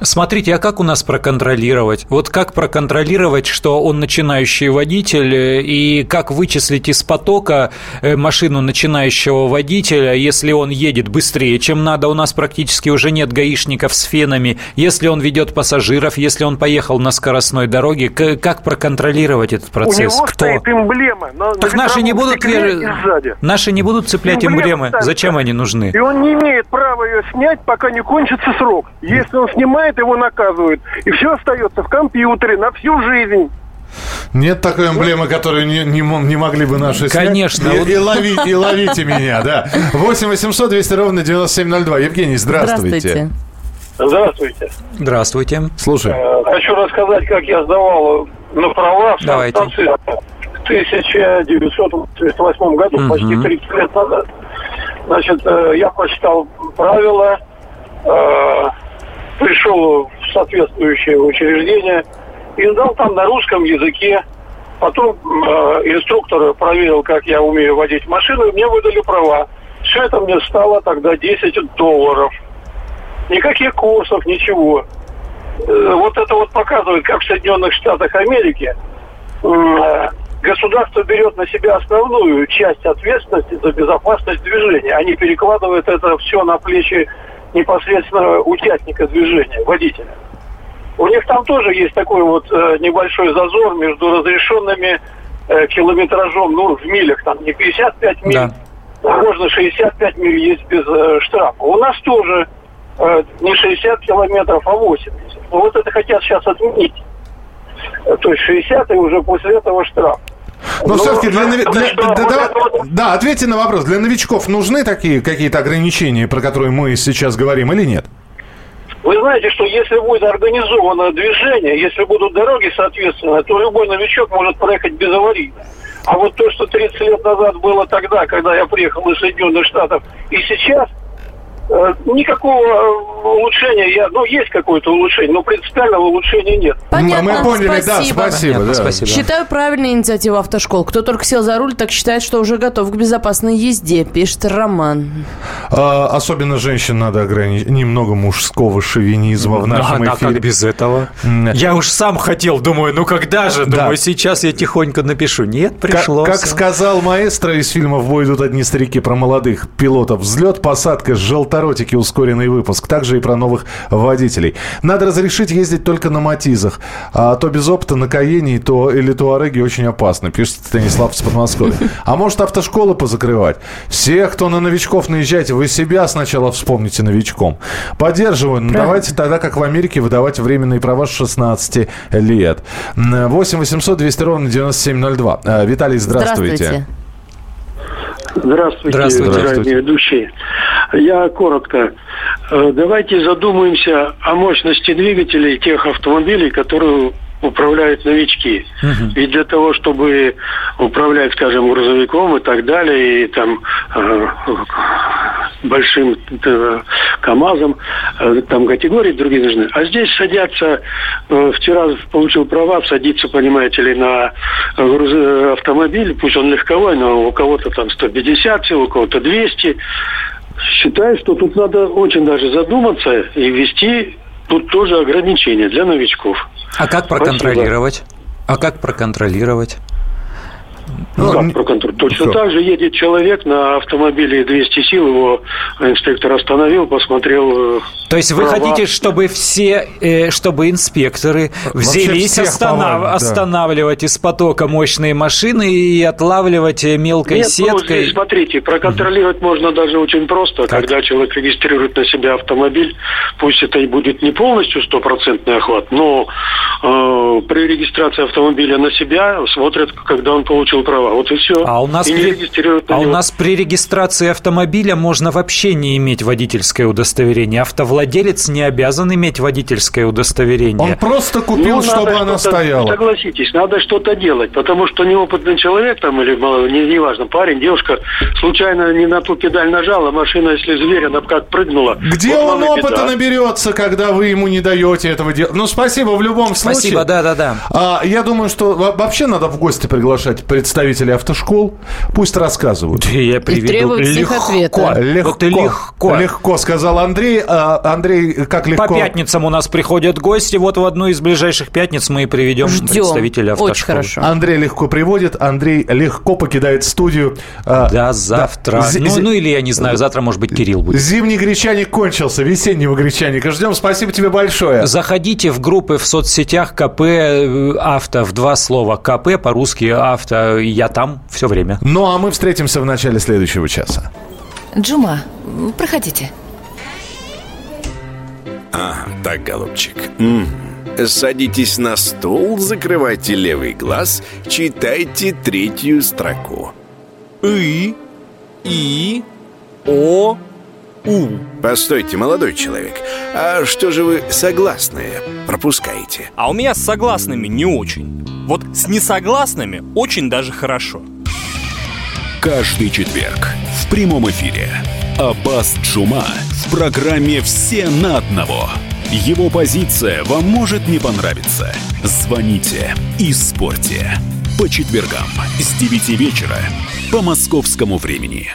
[SPEAKER 3] Смотрите, а как у нас проконтролировать? Вот как проконтролировать, что он начинающий водитель, э, и как вычислить из потока э, машину начинающего водителя, если он едет быстрее, чем надо? У нас практически уже нет гаишников с фенами. Если он ведет пассажиров, если он поехал на скоростной дороге, как проконтролировать этот процесс?
[SPEAKER 8] У него
[SPEAKER 3] Кто?
[SPEAKER 8] стоит эмблема. На
[SPEAKER 3] Так наши не будут. Наши не будут цеплять эмблемы.
[SPEAKER 8] ставится.
[SPEAKER 3] Зачем они нужны?
[SPEAKER 8] И он не имеет права ее снять, пока не кончится срок. Если он снимает, его наказывают. И все остается в компьютере на всю жизнь.
[SPEAKER 2] Нет такой эмблемы, которую не, не, не могли бы наши снять.
[SPEAKER 3] Конечно.
[SPEAKER 2] И,
[SPEAKER 3] Вот-
[SPEAKER 2] и лови- и ловите меня, да. 8 800 200 ровно 9702. Евгений, здравствуйте.
[SPEAKER 8] Здравствуйте.
[SPEAKER 3] Здравствуйте.
[SPEAKER 2] Слушай.
[SPEAKER 8] Э, Хочу рассказать, как я сдавал на права в
[SPEAKER 3] Давайте.
[SPEAKER 8] станции в 1988 году,
[SPEAKER 3] Мгм.
[SPEAKER 8] почти 30 лет назад. Значит, э, я прочитал правила, э, пришел в соответствующее учреждение и сдал там на русском языке. Потом э, инструктор проверил, как я умею водить машину, и мне выдали права. Все это мне стало тогда 10 долларов. Никаких курсов, ничего. Э, Вот это вот показывает, как в Соединенных Штатах Америки э, государство берет на себя основную часть ответственности за безопасность движения. Они перекладывают это все на плечи непосредственно участника движения, водителя. У них там тоже есть такой вот э, небольшой зазор между разрешенными э, километражом, ну, в милях, там не 55 миль,
[SPEAKER 3] Да.
[SPEAKER 8] можно 65 миль есть без э, штрафа. У нас тоже э, не 60 километров, а 80. Но вот это хотят сейчас отменить. Э, То есть 60 и уже после этого штраф.
[SPEAKER 2] Но
[SPEAKER 8] Ну,
[SPEAKER 2] все-таки для,
[SPEAKER 8] так
[SPEAKER 2] для-
[SPEAKER 8] что
[SPEAKER 2] да, ответьте на вопрос. Для новичков нужны такие какие-то ограничения, про которые мы сейчас говорим, или нет?
[SPEAKER 8] Вы знаете, что если будет организовано движение, если будут дороги соответственно, то любой новичок может проехать без аварийно. А вот то, что 30 лет назад было тогда, когда я приехал из Соединенных Штатов, и сейчас, никакого э, улучшения, я, ну, есть какое-то улучшение, но принципиального улучшения нет.
[SPEAKER 4] Понятно,
[SPEAKER 2] мы поняли, да,
[SPEAKER 4] спасибо.
[SPEAKER 2] спасибо.
[SPEAKER 3] Понятно,
[SPEAKER 2] да.
[SPEAKER 3] спасибо.
[SPEAKER 4] Считаю правильной инициативу автошкол. Кто только сел за руль, так считает, что уже готов к безопасной езде, пишет Роман.
[SPEAKER 2] А, особенно женщин надо ограничить. Немного мужского шовинизма в нашем
[SPEAKER 3] а, а
[SPEAKER 2] эфире.
[SPEAKER 3] как без этого? Я уж сам хотел, думаю, ну когда же?
[SPEAKER 2] Да.
[SPEAKER 3] Думаю, сейчас я тихонько напишу. Нет,
[SPEAKER 2] Как,
[SPEAKER 3] пришлось.
[SPEAKER 2] как сказал маэстро из фильма «В бой идут одни старики» про молодых пилотов. Взлет, посадка, желторотики, ускоренный выпуск. Также и про новых водителей. Надо разрешить ездить только на матизах. А то без опыта на Каене то, или Туареге очень опасно, пишет Станислав с Подмосковья. А может автошколы позакрывать? Всех, кто на новичков наезжаете, вы себя сначала вспомните новичком. Поддерживаю. Ну, Давайте тогда, как в Америке, выдавать временные права с 16 лет. М, 8 800 200 ровно 9702. Э, Виталий, здравствуйте.
[SPEAKER 8] Здравствуйте,
[SPEAKER 3] Здравствуйте.
[SPEAKER 2] Здравствуйте.
[SPEAKER 8] ведущие. Я коротко. Э, Давайте задумаемся о мощности двигателей тех автомобилей, которые управляют новички. Ведь для того, чтобы управлять, скажем, грузовиком и так далее, и там э, большим э, КАМАЗом, э, там категории другие нужны. А здесь садятся, э, вчера получил права, садиться, понимаете ли, на груз- автомобиль, пусть он легковой, но у кого-то там 150 сил, у кого-то 200. Считаю, что тут надо очень даже задуматься и ввести тут тоже ограничения для новичков.
[SPEAKER 3] А как проконтролировать? А как проконтролировать?
[SPEAKER 8] Ну,
[SPEAKER 2] Ну,
[SPEAKER 8] как
[SPEAKER 2] не-
[SPEAKER 8] проконтролировать? Точно так же едет человек на автомобиле 200 сил, его инспектор остановил, посмотрел. э,
[SPEAKER 3] То есть вы
[SPEAKER 8] права.
[SPEAKER 3] хотите, чтобы все, э, чтобы инспекторы взялись
[SPEAKER 2] повалят, да.
[SPEAKER 3] останавливать из потока мощные машины и отлавливать э, мелкой
[SPEAKER 8] Нет, ну,
[SPEAKER 3] сеткой?
[SPEAKER 8] здесь, смотрите, проконтролировать можно даже очень просто.
[SPEAKER 3] Как?
[SPEAKER 8] Когда человек регистрирует на себя автомобиль, пусть это и будет не полностью стопроцентный охват, но э, при регистрации автомобиля на себя смотрят, когда он получил права. Вот и все.
[SPEAKER 3] А у нас,
[SPEAKER 8] и не
[SPEAKER 3] при, а у нас при регистрации автомобиля можно вообще не иметь водительское удостоверение. Автовладелец не обязан иметь водительское удостоверение.
[SPEAKER 2] Он просто купил,
[SPEAKER 8] Ну,
[SPEAKER 2] чтобы она стояла.
[SPEAKER 8] Согласитесь, надо что-то делать, потому что неопытный человек там или не, неважно, парень, девушка, случайно не на ту педаль нажала, машина, если зверь, она как прыгнула.
[SPEAKER 2] Где
[SPEAKER 8] Вот
[SPEAKER 2] он опыта
[SPEAKER 8] беда.
[SPEAKER 2] наберется, когда вы ему не даете этого делать? Ну, спасибо в любом случае.
[SPEAKER 3] Спасибо, да-да-да.
[SPEAKER 2] А, я думаю, что во- вообще надо в гости приглашать представителей автошкол. Пусть рассказывают.
[SPEAKER 3] Я приведу легко.
[SPEAKER 4] ответа.
[SPEAKER 2] Легко,
[SPEAKER 3] Вот и легко.
[SPEAKER 2] легко, сказал Андрей. А, Андрей, как легко?
[SPEAKER 3] По пятницам у нас приходят гости. Вот в одну из ближайших пятниц мы и приведем
[SPEAKER 4] Ждем.
[SPEAKER 3] представителя автошколы.
[SPEAKER 4] Очень хорошо.
[SPEAKER 2] Андрей легко приводит, Андрей легко покидает студию. А,
[SPEAKER 3] До завтра.
[SPEAKER 2] Зи-
[SPEAKER 3] Ну, ну или я не знаю, завтра, может быть, Кирилл будет.
[SPEAKER 2] Зимний гречаник кончился, весеннего гречаника ждем. Спасибо тебе большое.
[SPEAKER 3] Заходите в группы в соцсетях КП э, Авто в два слова. КП по-русски Авто. Я там все время.
[SPEAKER 2] Ну, а мы встретимся в начале следующего часа.
[SPEAKER 9] Джума, проходите.
[SPEAKER 10] А, так, голубчик. М. Садитесь на стул, закрывайте левый глаз, читайте третью строку.
[SPEAKER 11] И, И, О, У.
[SPEAKER 10] Постойте, молодой человек, а что же вы согласные пропускаете?
[SPEAKER 11] А у меня с согласными не очень. Вот с несогласными очень даже хорошо.
[SPEAKER 12] Каждый четверг в прямом эфире Аббас Джума в программе «Все на одного». Его позиция вам может не понравиться. Звоните и спорьте. По четвергам с 9 вечера по московскому времени.